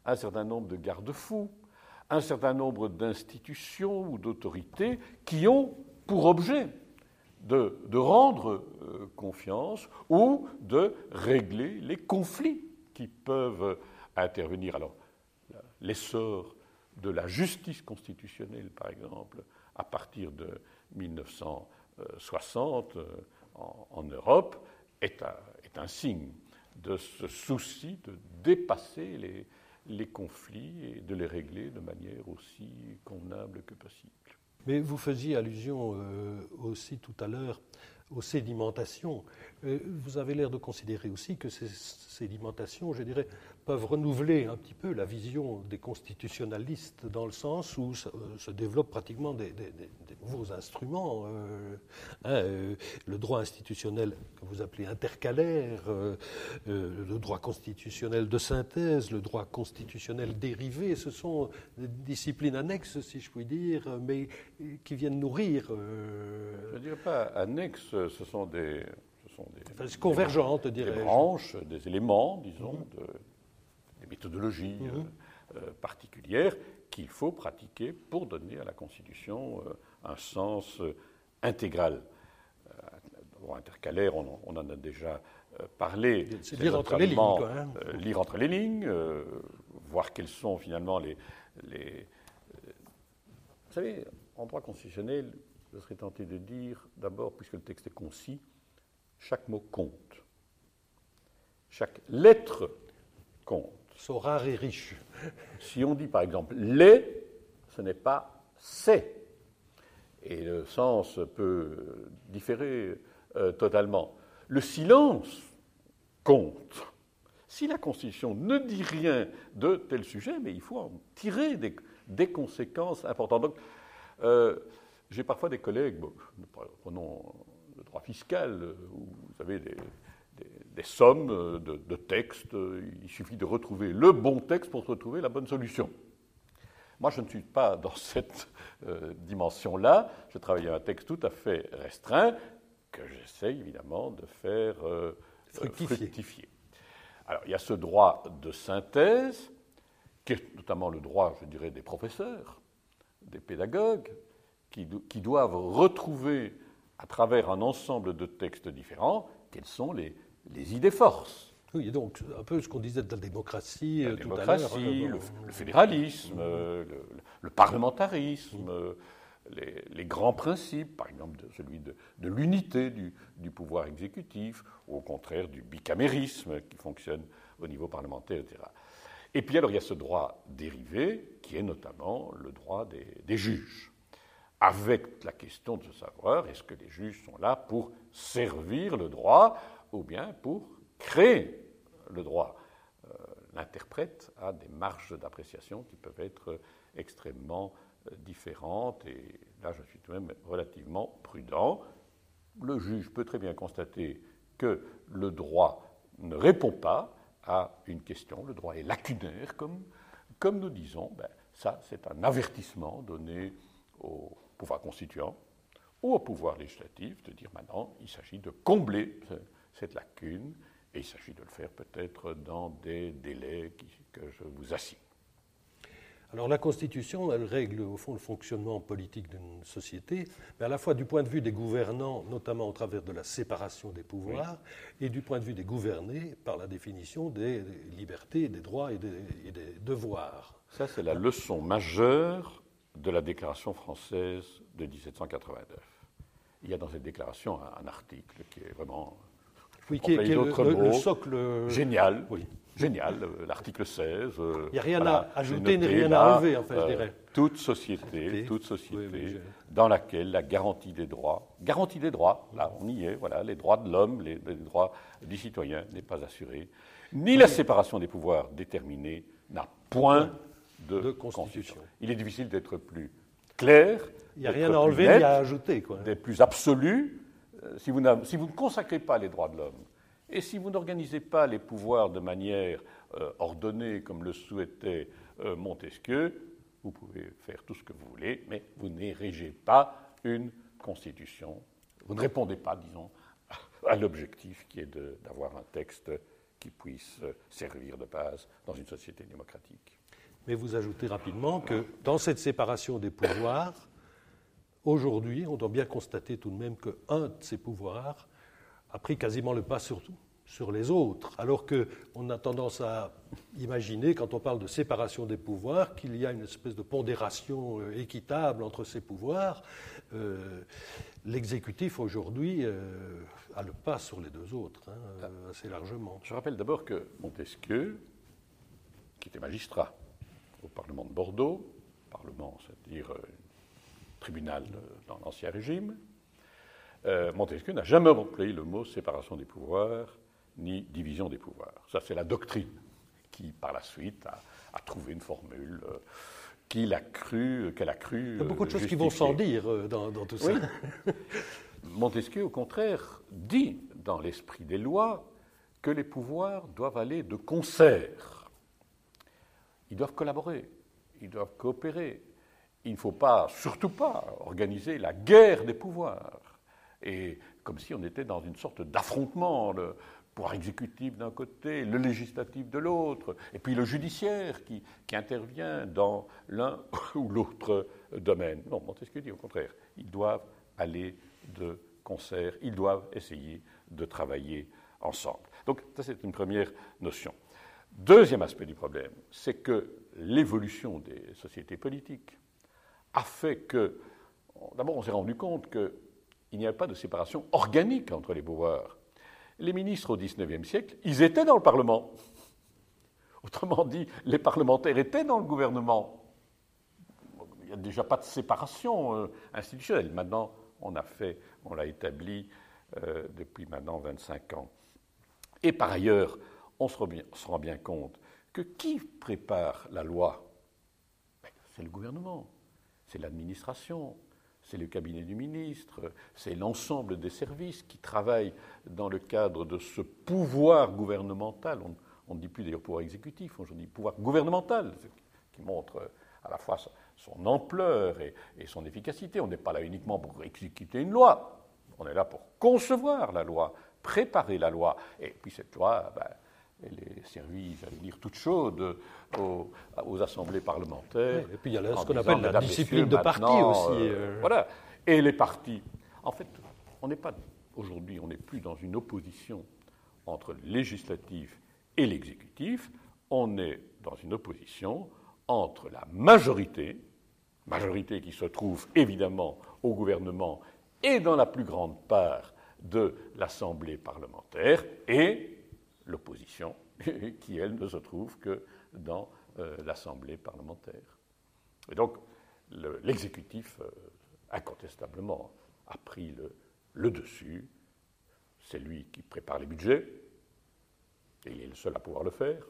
un certain nombre de garde-fous, un certain nombre d'institutions ou d'autorités qui ont pour objet de, rendre euh, confiance ou de régler les conflits qui peuvent intervenir. Alors, l'essor de la justice constitutionnelle, par exemple, à partir de 1960 euh, en, Europe, est un, est un, signe de ce souci de dépasser les, conflits et de les régler de manière aussi convenable que possible. Mais vous faisiez allusion euh, aussi tout à l'heure aux sédimentations. Euh, vous avez l'air de considérer aussi que ces sédimentations, je dirais, peuvent renouveler un petit peu la vision des constitutionnalistes dans le sens où se, euh, développent pratiquement des, nouveaux instruments. Euh, hein, le droit institutionnel que vous appelez intercalaire, le droit constitutionnel de synthèse, le droit constitutionnel dérivé, ce sont des disciplines annexes, si je puis dire, mais qui viennent nourrir. je ne dirais pas annexes, ce sont des sont des, convergentes, des, branches, des éléments, disons, mhm. de, des méthodologies mhm. euh, euh, particulières qu'il faut pratiquer pour donner à la Constitution euh, un sens intégral. Intercalaire, on, on, en a déjà parlé. C'est lire entre les lignes. Hein. lire entre les lignes, voir quels sont finalement les. les vous savez, en droit constitutionnel, je serais tenté de dire, d'abord, puisque le texte est concis, chaque mot compte. Chaque lettre compte. Sont rares et riches. Si on dit par exemple les, ce n'est pas c'est. Et le sens peut différer euh, totalement. Le silence compte. Si la Constitution ne dit rien de tel sujet, mais il faut en tirer des, conséquences importantes. Donc, euh, j'ai parfois des collègues, prenons droit fiscal, euh, où vous avez des, sommes euh, de, textes, il suffit de retrouver le bon texte pour retrouver la bonne solution. Moi, je ne suis pas <laughs> dans cette euh, dimension-là. Je travaille à un texte tout à fait restreint que j'essaye évidemment de faire fructifier. Alors, il y a ce droit de synthèse, qui est notamment le droit, je dirais, des professeurs, des pédagogues, qui, qui doivent retrouver à travers un ensemble de textes différents, quelles sont les, idées forces? Oui, donc un peu ce qu'on disait de la démocratie la euh, tout à l'heure. Euh, le, le, fédéralisme, euh, le, parlementarisme, les, grands principes, par exemple de, celui de, l'unité du, du, pouvoir exécutif, ou au contraire du bicamérisme qui fonctionne au niveau parlementaire, etc. Et puis alors il y a ce droit dérivé qui est notamment le droit des, des juges avec la question de savoir est-ce que les juges sont là pour servir le droit ou bien pour créer le droit? Euh, l'interprète a des marges d'appréciation qui peuvent être extrêmement euh, différentes et là je suis tout de même relativement prudent. Le juge peut très bien constater que le droit ne répond pas à une question, le droit est lacunaire, comme, comme nous disons, ben, ça c'est un avertissement donné au pouvoir constituant ou au pouvoir législatif de dire maintenant, il s'agit de combler cette lacune et il s'agit de le faire peut-être dans des délais que je vous assigne. Alors la Constitution, elle règle au fond le fonctionnement politique d'une société, mais à la fois du point de vue des gouvernants, notamment au travers de la séparation des pouvoirs, et du point de vue des gouvernés par la définition des, libertés, des droits et des, et des devoirs. Ça, c'est la leçon majeure de la Déclaration française de 1789. Il y a dans cette déclaration un, article qui est vraiment. Oui, qui est, le, socle. Génial. Oui. Génial, euh, l'article 16. Euh, Il n'y a rien à ajouter ni rien à enlever, en fait, je euh, dirais. Toute société, toute société dans laquelle la garantie des droits, garantie des droits, là on y est, voilà, les droits de l'homme, les, droits du citoyen n'est pas assurée, ni la séparation des pouvoirs déterminée n'a point de, constitution. Il est difficile d'être plus clair. Il n'y a rien à enlever ni à ajouter. D'être plus absolu. Euh, si, vous si, vous ne consacrez pas les droits de l'homme et si vous n'organisez pas les pouvoirs de manière euh, ordonnée comme le souhaitait euh, Montesquieu, vous pouvez faire tout ce que vous voulez, mais vous n'érigez pas une constitution. Vous ne répondez pas, disons, <laughs> à l'objectif qui est d'avoir un texte qui puisse servir de base dans une société démocratique mais vous ajoutez rapidement que dans cette séparation des pouvoirs, aujourd'hui, on doit bien constater tout de même qu'un de ces pouvoirs a pris quasiment le pas sur, sur les autres, alors qu'on a tendance à imaginer, quand on parle de séparation des pouvoirs, qu'il y a une espèce de pondération euh, équitable entre ces pouvoirs. Euh, l'exécutif, aujourd'hui, euh, a le pas sur les deux autres, hein, assez largement. Je rappelle d'abord que Montesquieu, qui était magistrat, au Parlement de Bordeaux, Parlement, c'est-à-dire euh, tribunal dans l'Ancien Régime, euh, Montesquieu n'a jamais employé le mot séparation des pouvoirs ni division des pouvoirs. Ça, c'est la doctrine qui, par la suite, a, trouvé une formule euh, qu'il a cru, qu'elle a cru. Il y a beaucoup de choses qui vont sans dire euh, dans, tout ça. <laughs> Montesquieu, au contraire, dit dans l'esprit des lois que les pouvoirs doivent aller de concert. Ils doivent collaborer, ils doivent coopérer. Il ne faut pas, surtout pas, organiser la guerre des pouvoirs. Et comme si on était dans une sorte d'affrontement, le pouvoir exécutif d'un côté, le législatif de l'autre, et puis le judiciaire qui, intervient dans l'un <laughs> ou l'autre domaine. Non, Montesquieu dit au contraire, ils doivent aller de concert, ils doivent essayer de travailler ensemble. Donc ça c'est une première notion. Deuxième aspect du problème, c'est que l'évolution des sociétés politiques a fait que, d'abord on s'est rendu compte qu'il n'y avait pas de séparation organique entre les pouvoirs. Les ministres au XIXe siècle, ils étaient dans le Parlement. Autrement dit, les parlementaires étaient dans le gouvernement. Il n'y a déjà pas de séparation euh, institutionnelle. Maintenant, on a fait, on l'a établi euh, depuis maintenant 25 ans. Et par ailleurs, on se, rend bien, compte que qui prépare la loi? Ben, C'est le gouvernement, c'est l'administration, c'est le cabinet du ministre, c'est l'ensemble des services qui travaillent dans le cadre de ce pouvoir gouvernemental. On, ne dit plus d'ailleurs pouvoir exécutif, on dit pouvoir gouvernemental, qui montre à la fois son ampleur et, son efficacité. On n'est pas là uniquement pour exécuter une loi, on est là pour concevoir la loi, préparer la loi. Et puis cette loi, ben, elle est servie, j'allais dire, toute chaude aux, assemblées parlementaires. et puis il y a ce qu'on appelle la discipline de parti aussi. Euh, euh. Voilà. Et les partis. En fait, on n'est pas, aujourd'hui, on n'est plus dans une opposition entre le législatif et l'exécutif, on est dans une opposition entre la majorité, majorité qui se trouve évidemment au gouvernement et dans la plus grande part de l'Assemblée parlementaire, et l'opposition, <laughs> qui, elle, ne se trouve que dans euh, l'Assemblée parlementaire. Et donc, l'exécutif, euh, incontestablement, a pris le, dessus. C'est lui qui prépare les budgets, et il est le seul à pouvoir le faire.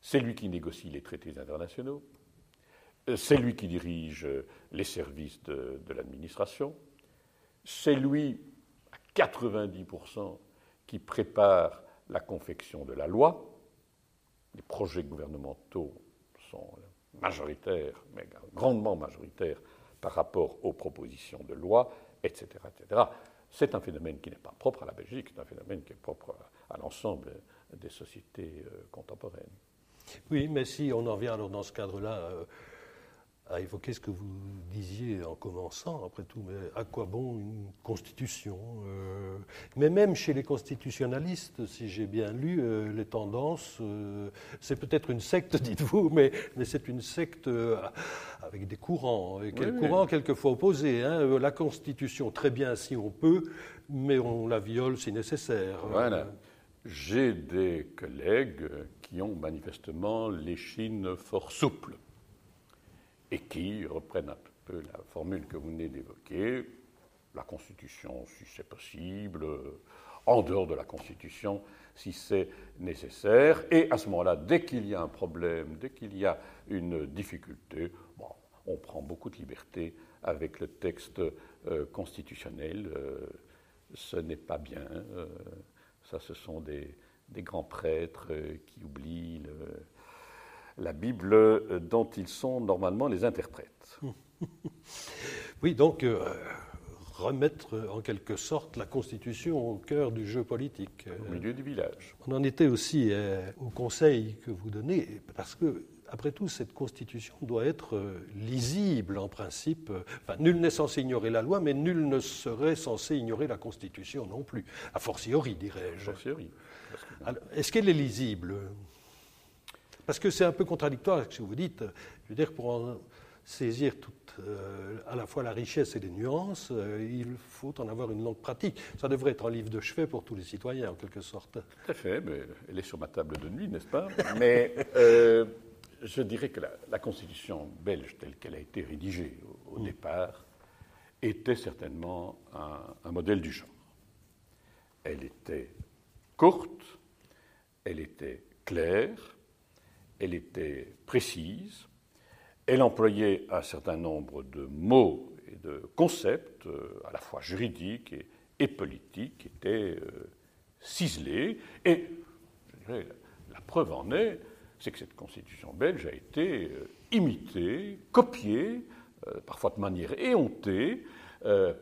C'est lui qui négocie les traités internationaux. Euh, c'est lui qui dirige les services de l'administration. C'est lui, à 90%, qui prépare la confection de la loi. Les projets gouvernementaux sont majoritaires, mais grandement majoritaires par rapport aux propositions de loi, etc. etc. C'est un phénomène qui n'est pas propre à la Belgique, c'est un phénomène qui est propre à l'ensemble des sociétés euh, contemporaines. Oui, mais si on en vient alors dans ce cadre-là euh, à évoquer ce que vous disiez en commençant, après tout, mais à quoi bon une constitution euh, Mais même chez les constitutionnalistes, si j'ai bien lu euh, les tendances, euh, c'est peut-être une secte, <laughs> dites-vous, mais, mais c'est une secte avec des courants, et quel courants quelquefois opposés. Hein. La constitution, très bien si on peut, mais on la viole si nécessaire. Voilà. J'ai des collègues qui ont manifestement l'échine fort souple et qui reprennent un peu la formule que vous venez d'évoquer, la Constitution si c'est possible, en dehors de la Constitution si c'est nécessaire, et à ce moment-là, dès qu'il y a un problème, dès qu'il y a une difficulté, bon, on prend beaucoup de liberté avec le texte euh, constitutionnel. Euh, ce n'est pas bien. Euh, ça, ce sont des, grands prêtres qui oublient la Bible euh, dont ils sont normalement les interprètes. <laughs> Oui, donc euh, remettre en quelque sorte la Constitution au cœur du jeu politique. Au milieu du village. On en était aussi euh, au conseil que vous donnez, parce que après tout, cette constitution doit être lisible en principe. Enfin, nul n'est censé ignorer la loi, mais nul ne serait censé ignorer la constitution non plus. A fortiori, dirais-je. A fortiori. Est-ce qu'elle est lisible? Parce que c'est un peu contradictoire avec ce que vous dites. Je veux dire, pour en saisir toute, euh, à la fois la richesse et les nuances, euh, il faut en avoir une longue pratique. Ça devrait être un livre de chevet pour tous les citoyens, en quelque sorte. Tout à fait, mais elle est sur ma table de nuit, n'est-ce pas? <laughs> Mais euh, je dirais que la, Constitution belge, telle qu'elle a été rédigée au, mm. départ, était certainement un, modèle du genre. Elle était courte, elle était claire, elle était précise, elle employait un certain nombre de mots et de concepts, euh, à la fois juridiques et, politiques, qui étaient euh, ciselés. Et la preuve en est, c'est que cette constitution belge a été euh, imitée, copiée, parfois de manière éhontée,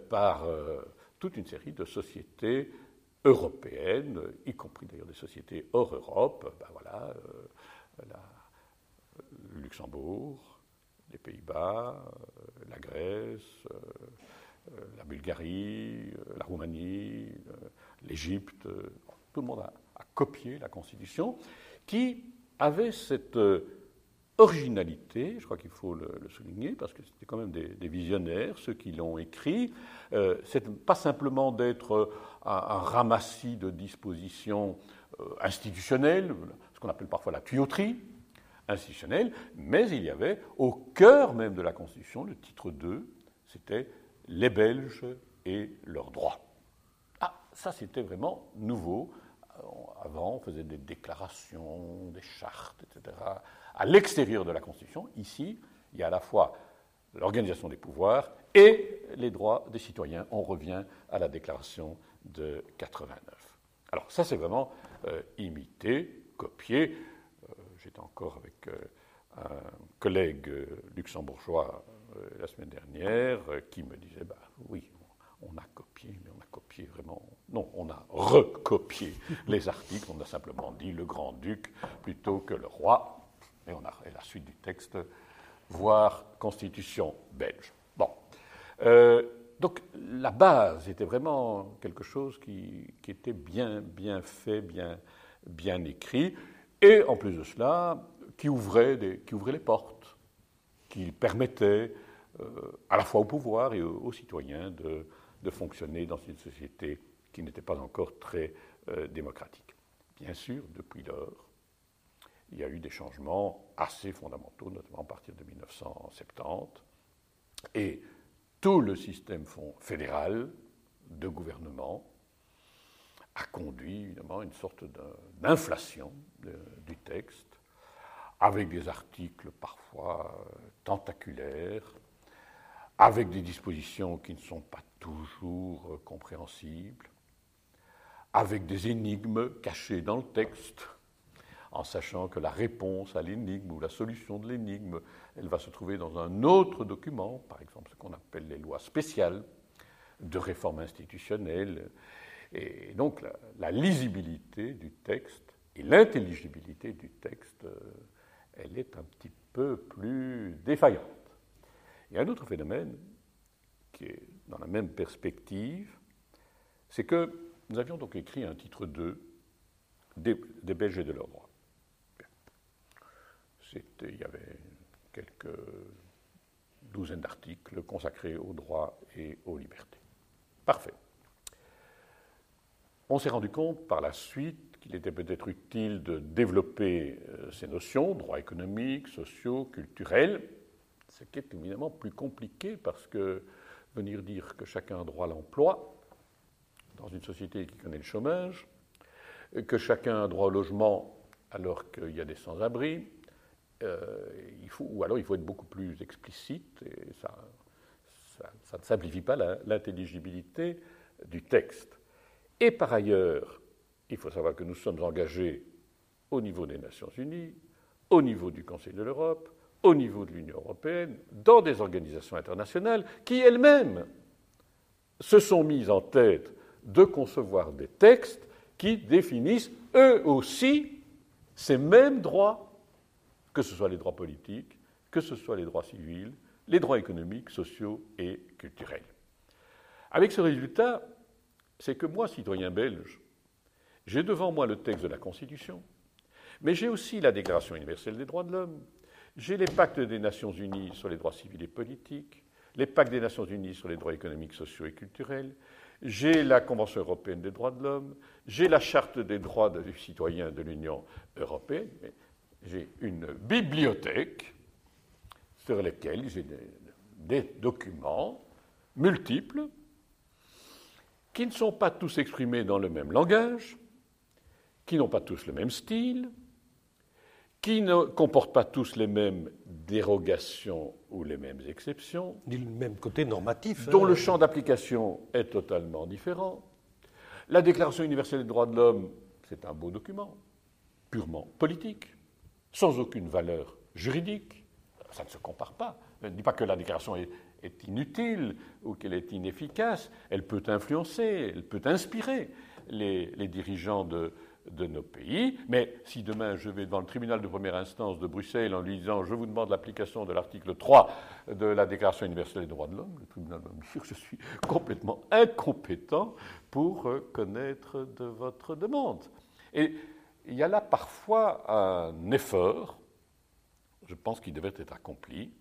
par toute une série de sociétés européennes, y compris d'ailleurs des sociétés hors Europe. Ben voilà, le Luxembourg, les Pays-Bas, euh, la Grèce, euh, euh, la Bulgarie, la Roumanie, l'Égypte, tout le monde a, copié la Constitution, qui avait cette originalité, je crois qu'il faut le, souligner, parce que c'était quand même des, visionnaires, ceux qui l'ont écrit. c'est pas simplement d'être un, ramassis de dispositions institutionnelles, ce qu'on appelle parfois la tuyauterie, institutionnelle, mais il y avait au cœur même de la Constitution, le titre 2, c'était les Belges et leurs droits. Ah, ça c'était vraiment nouveau. Avant, on faisait des déclarations, des chartes, etc. À l'extérieur de la Constitution, ici, il y a à la fois l'organisation des pouvoirs et les droits des citoyens. On revient à la déclaration de 89. Alors ça, c'est vraiment euh, imité, copié j'étais encore avec euh, un collègue euh, luxembourgeois euh, la semaine dernière qui me disait bah, oui, on a copié, mais on a copié vraiment. Non, on a recopié <laughs> les articles, on a simplement dit le grand-duc plutôt que le roi, et on a et la suite du texte, voire constitution belge. Bon. donc la base était vraiment quelque chose qui, qui était bien, bien fait, bien, bien écrit et en plus de cela, qui ouvrait, qui ouvrait les portes, qui permettait euh, à la fois au pouvoir et aux, citoyens de, de, fonctionner dans une société qui n'était pas encore très euh, démocratique. Bien sûr, depuis lors, il y a eu des changements assez fondamentaux, notamment à partir de 1970, et tout le système fédéral de gouvernement a conduit évidemment à une sorte d'inflation du texte, avec des articles parfois euh, tentaculaires, avec des dispositions qui ne sont pas toujours euh, compréhensibles, avec des énigmes cachées dans le texte, en sachant que la réponse à l'énigme ou la solution de l'énigme, elle va se trouver dans un autre document, par exemple ce qu'on appelle les lois spéciales de réforme institutionnelle, et donc la, lisibilité du texte et l'intelligibilité du texte, euh, elle est un petit peu plus défaillante. Il y a un autre phénomène qui est dans la même perspective, c'est que nous avions donc écrit un titre 2 des, Belges et de leurs droits. Il y avait quelques douzaines d'articles consacrés aux droits et aux libertés. Parfait. On s'est rendu compte par la suite qu'il était peut-être utile de développer euh, ces notions, droits économiques, sociaux, culturels, ce qui est évidemment plus compliqué parce que venir dire que chacun a droit à l'emploi, dans une société qui connaît le chômage, que chacun a droit au logement alors qu'il y a des sans-abri, euh, ou alors il faut être beaucoup plus explicite, et ça, ça ne simplifie pas l'intelligibilité du texte. Et par ailleurs, il faut savoir que nous sommes engagés au niveau des Nations Unies, au niveau du Conseil de l'Europe, au niveau de l'Union européenne, dans des organisations internationales qui elles-mêmes se sont mises en tête de concevoir des textes qui définissent eux aussi ces mêmes droits, que ce soit les droits politiques, que ce soit les droits civils, les droits économiques, sociaux et culturels. Avec ce résultat, c'est que moi, citoyen belge, j'ai devant moi le texte de la Constitution, mais j'ai aussi la Déclaration universelle des droits de l'homme, j'ai les pactes des Nations unies sur les droits civils et politiques, les pactes des Nations unies sur les droits économiques, sociaux et culturels, j'ai la Convention européenne des droits de l'homme, j'ai la Charte des droits des citoyens de l'Union européenne, j'ai une bibliothèque sur laquelle j'ai des documents multiples, qui ne sont pas tous exprimés dans le même langage, qui n'ont pas tous le même style, qui ne comportent pas tous les mêmes dérogations ou les mêmes exceptions, ni le même côté normatif, dont hein. le champ d'application est totalement différent. La Déclaration universelle des droits de l'homme, c'est un beau document, purement politique, sans aucune valeur juridique. Ça ne se compare pas. Je ne dis pas que la déclaration est, inutile ou qu'elle est inefficace. Elle peut influencer, elle peut inspirer les, dirigeants de, nos pays. Mais si demain je vais devant le tribunal de première instance de Bruxelles en lui disant je vous demande l'application de l'article 3 de la Déclaration universelle des droits de l'homme, le tribunal va me dire je suis complètement incompétent pour euh, connaître de votre demande. Et il y a là parfois un effort, je pense qu'il devait être accompli,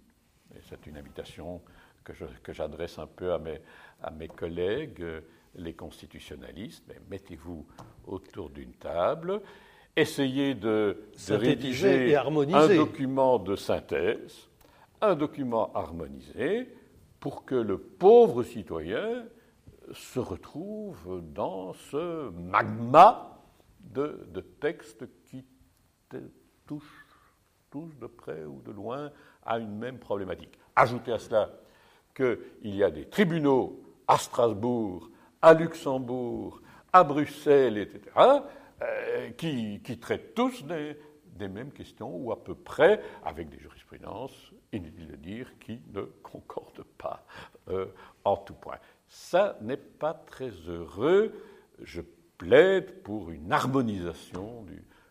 et c'est une invitation que, j'adresse un peu à mes, à mes collègues, euh, les constitutionnalistes, mais mettez-vous autour d'une table, essayez de, rédiger et un document de synthèse, un document harmonisé, pour que le pauvre citoyen se retrouve dans ce magma de, de textes qui touchent tous de près ou de loin à une même problématique. Ajoutez à cela qu'il y a des tribunaux à Strasbourg, à Luxembourg, à Bruxelles, etc., euh, qui, traitent tous des, mêmes questions, ou à peu près, avec des jurisprudences, inutile de dire, qui ne <laughs> concordent pas euh, en tout point. Ça n'est pas très heureux. Je plaide pour une harmonisation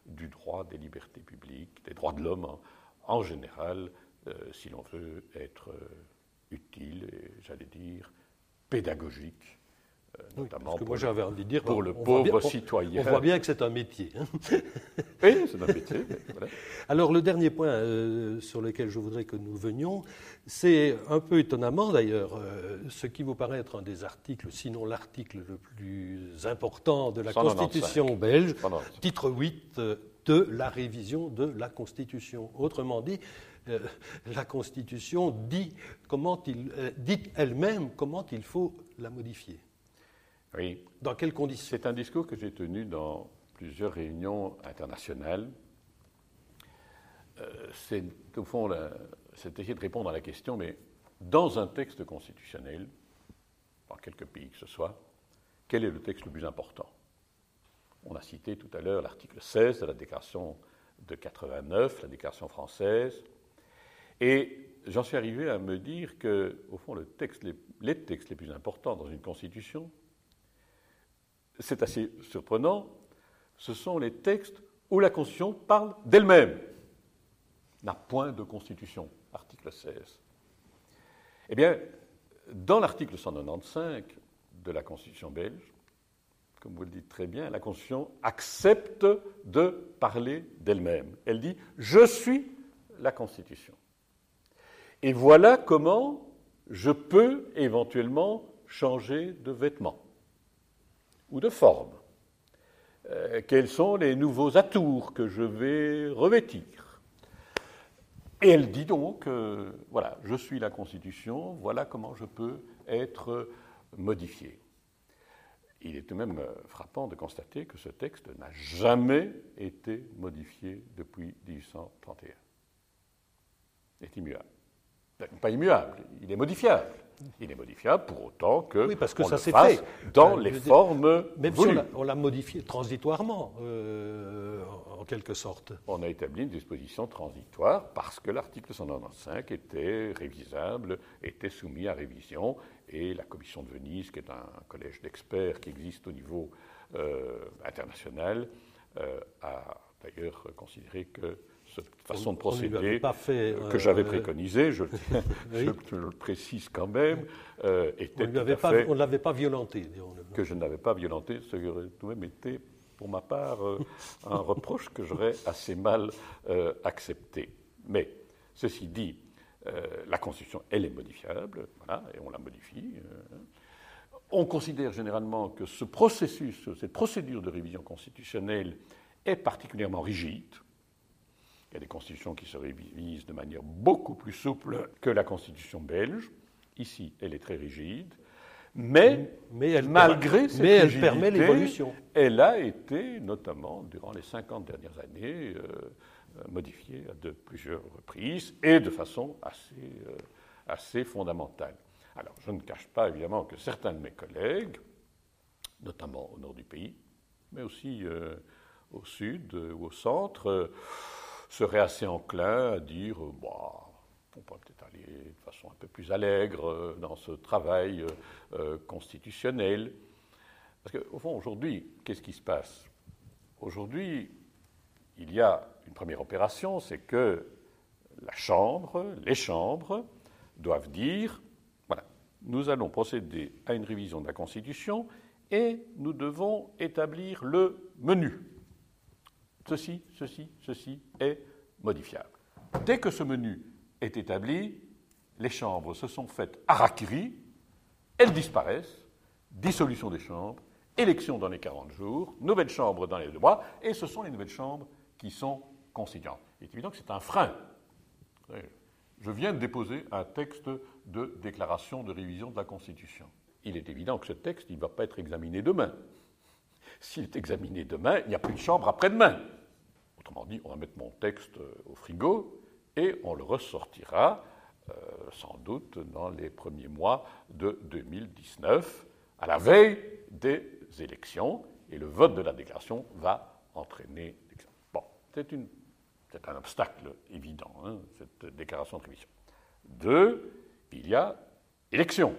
du, droit des libertés publiques, des droits de l'homme en, général, euh, si l'on veut être utile et, j'allais dire, pédagogique, euh, Oui, notamment parce que pour, moi j'avais envie de dire pour bon, le pauvre bien- citoyen. On voit bien que c'est un métier. hein. <laughs> Oui, c'est un métier. voilà. <laughs> Alors le dernier point euh, sur lequel je voudrais que nous venions, c'est un peu étonnamment d'ailleurs, euh, ce qui vous paraît être un des articles, sinon l'article le plus important de la 195. Constitution belge, 195. titre 8 euh, de la révision de la Constitution. Autrement dit, euh, la Constitution dit, comment il, euh, dit elle-même comment il faut la modifier. Oui, Dans quelles conditions? C'est un discours que j'ai tenu dans plusieurs réunions internationales. Euh, c'est au fond, c'est essayer de répondre à la question, mais dans un texte constitutionnel, dans quelque pays que ce soit, quel est le texte le plus important? On a cité tout à l'heure l'article 16 de la déclaration de 89, la déclaration française, et j'en suis arrivé à me dire que, au fond, les, les textes les plus importants dans une constitution, c'est assez surprenant, ce sont les textes où la Constitution parle d'elle-même. N'a point de Constitution, article 16. Eh bien, dans l'article 195 de la Constitution belge, comme vous le dites très bien, la Constitution accepte de parler d'elle-même. Elle dit Je suis la Constitution. Et voilà comment je peux éventuellement changer de vêtements ou de forme. Euh, quels sont les nouveaux atours que je vais revêtir? Et elle dit donc, euh, voilà, je suis la Constitution, voilà comment je peux être modifié. Il est tout de même euh, frappant de constater que ce texte n'a jamais été modifié depuis 1831. Il est immuable. Pas immuable, il est modifiable. Il est modifiable pour autant que, Oui, parce que on ça le s'est fasse fait. dans Euh, les formes Même si on voulues. l'a- on l'a modifié transitoirement, euh, en quelque sorte. on a établi une disposition transitoire parce que l'article 195 était révisable, était soumis à révision, et la Commission de Venise, qui est un collège d'experts qui existe au niveau euh, international, a d'ailleurs considéré que cette façon de On procéder pas fait, que j'avais euh, préconisée, <laughs> je, Oui. je- je le précise quand même, euh, était On ne l'avait pas violenté, que je n'avais pas violenté, ce qui aurait tout de même été, pour ma part, euh, un reproche que j'aurais assez mal accepté. Mais, ceci dit, la Constitution, elle est modifiable, voilà, et on la modifie. On considère généralement que ce processus, cette procédure de révision constitutionnelle est particulièrement rigide. Il y a des constitutions qui se révisent de manière beaucoup plus souple que la constitution belge. Ici, elle est très rigide, mais, elle malgré cette mais elle permet l'évolution. Elle a été, notamment durant les 50 dernières années, euh, modifiée à de plusieurs reprises et de façon assez, euh, assez fondamentale. Alors, je ne cache pas évidemment que certains de mes collègues, notamment au nord du pays, mais aussi euh, au sud ou au centre, seraient assez enclins à dire bah, on pourrait peut-être aller de façon un peu plus allègre euh, dans ce travail euh, euh, constitutionnel. Parce qu'au fond, aujourd'hui, qu'est-ce qui se passe? Aujourd'hui, il y a une première opération, c'est que la Chambre, les chambres, doivent dire, voilà, nous allons procéder à une révision de la Constitution et nous devons établir le menu. Ceci, ceci, ceci est modifiable. Dès que ce menu est établi, les chambres se sont faites harakiri, elles disparaissent, dissolution des chambres, élection dans les 40 jours, nouvelles chambres dans les deux mois, et ce sont les nouvelles chambres qui sont constituantes. Il est évident que c'est un frein. Je viens de déposer un texte de déclaration de révision de la Constitution. Il est évident que ce texte ne va pas être examiné demain. S'il est examiné demain, il n'y a plus de chambre après-demain. Autrement dit, on va mettre mon texte au frigo, et on le ressortira euh, sans doute dans les premiers mois de 2019, à la veille des élections, et le vote de la déclaration va entraîner Bon, c'est, un obstacle évident, hein, cette déclaration de révision. Deux, il y a élection.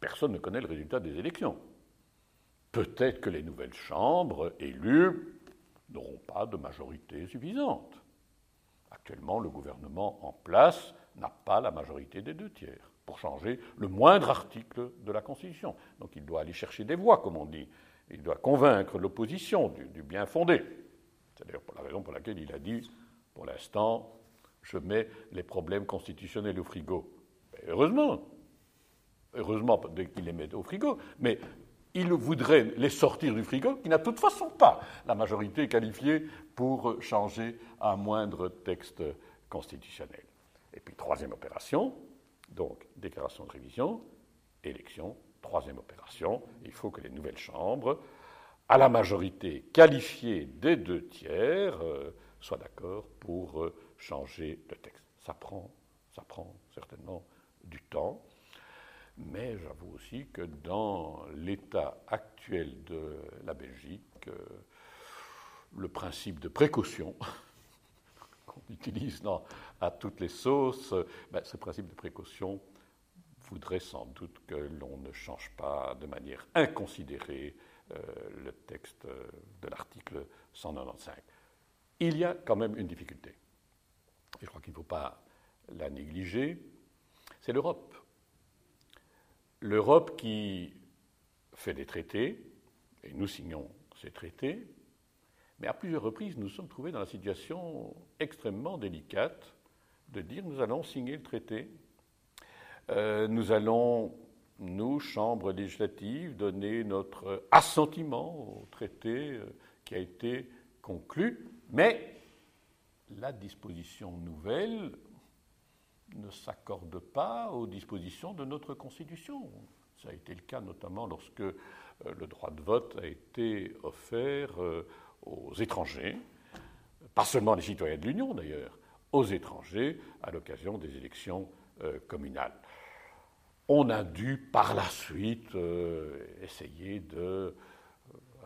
Personne ne connaît le résultat des élections. Peut-être que les nouvelles chambres élues n'auront pas de majorité suffisante. Actuellement, le gouvernement en place n'a pas la majorité des deux tiers pour changer le moindre article de la Constitution. Donc il doit aller chercher des voix, comme on dit. Il doit convaincre l'opposition du, bien fondé. C'est d'ailleurs la raison pour laquelle il a dit, pour l'instant, je mets les problèmes constitutionnels au frigo. heureusement, heureusement dès qu'il les met au frigo, mais il voudrait les sortir du frigo, qui n'a de toute façon pas la majorité qualifiée pour changer un moindre texte constitutionnel. Et puis, troisième opération, donc déclaration de révision, élection, troisième opération, il faut que les nouvelles chambres, à la majorité qualifiée des deux tiers, euh, soient d'accord pour euh, changer le texte. Ça prend, ça prend certainement du temps. Mais j'avoue aussi que dans l'état actuel de la Belgique, euh, le principe de précaution <laughs> qu'on utilise à toutes les sauces, ben, ce principe de précaution voudrait sans doute que l'on ne change pas de manière inconsidérée euh, le texte de l'article 195. Il y a quand même une difficulté. je crois qu'il ne faut pas la négliger. C'est l'Europe l'Europe qui fait des traités, et nous signons ces traités, mais à plusieurs reprises, nous sommes trouvés dans la situation extrêmement délicate de dire nous allons signer le traité, euh, nous allons, nous, Chambre législative, donner notre assentiment au traité euh, qui a été conclu, mais la disposition nouvelle ne s'accorde pas aux dispositions de notre Constitution. Ça a été le cas notamment lorsque euh, le droit de vote a été offert euh, aux étrangers, pas seulement les citoyens de l'Union d'ailleurs, aux étrangers à l'occasion des élections euh, communales. On a dû par la suite essayer de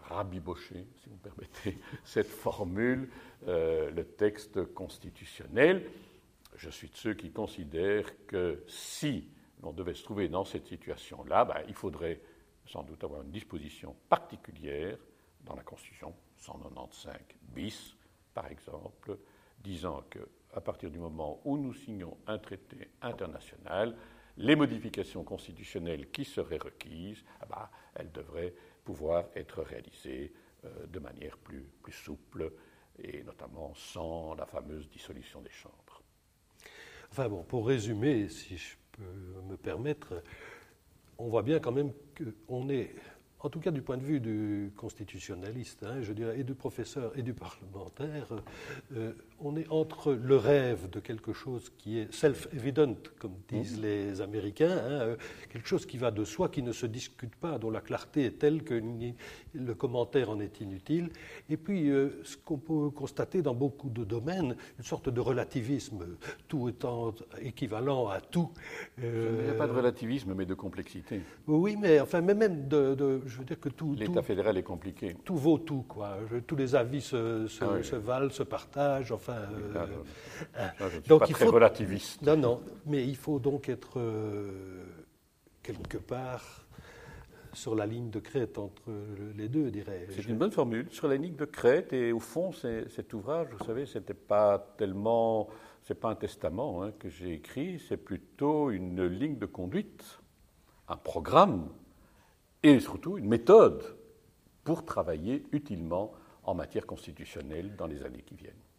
rabibocher, si vous me permettez <laughs> cette formule, le texte constitutionnel je suis de ceux qui considèrent que si l'on devait se trouver dans cette situation-là, ben, il faudrait sans doute avoir une disposition particulière dans la Constitution 195 bis, par exemple, disant qu'à partir du moment où nous signons un traité international, les modifications constitutionnelles qui seraient requises, eh ben, elles devraient pouvoir être réalisées euh, de manière plus souple et notamment sans la fameuse dissolution des chambres. Enfin bon, pour résumer, si je peux me permettre, on voit bien quand même qu'on est en tout cas du point de vue du constitutionnaliste, hein, je dirais, et du professeur et du parlementaire, euh, on est entre le rêve de quelque chose qui est self-evident, comme disent mmh. les Américains, hein, euh, quelque chose qui va de soi, qui ne se discute pas, dont la clarté est telle que le commentaire en est inutile, et puis euh, ce qu'on peut constater dans beaucoup de domaines, une sorte de relativisme, tout étant équivalent à tout. Il n'y a pas de relativisme, mais de complexité. Oui, mais enfin, même de je veux dire que tout. L'État fédéral est compliqué. Tout vaut tout, quoi. tous les avis se, se, ah valent, se partagent, enfin. Euh, ah, je ne suis pas très relativiste. Non, non, mais il faut donc être euh, quelque part sur la ligne de crête entre les deux, dirais-je. C'est une bonne formule. Sur la ligne de crête, et au fond, cet ouvrage, vous savez, c'était pas tellement. C'est pas un testament hein, que j'ai écrit, c'est plutôt une ligne de conduite, un programme et surtout une méthode pour travailler utilement en matière constitutionnelle dans les années qui viennent.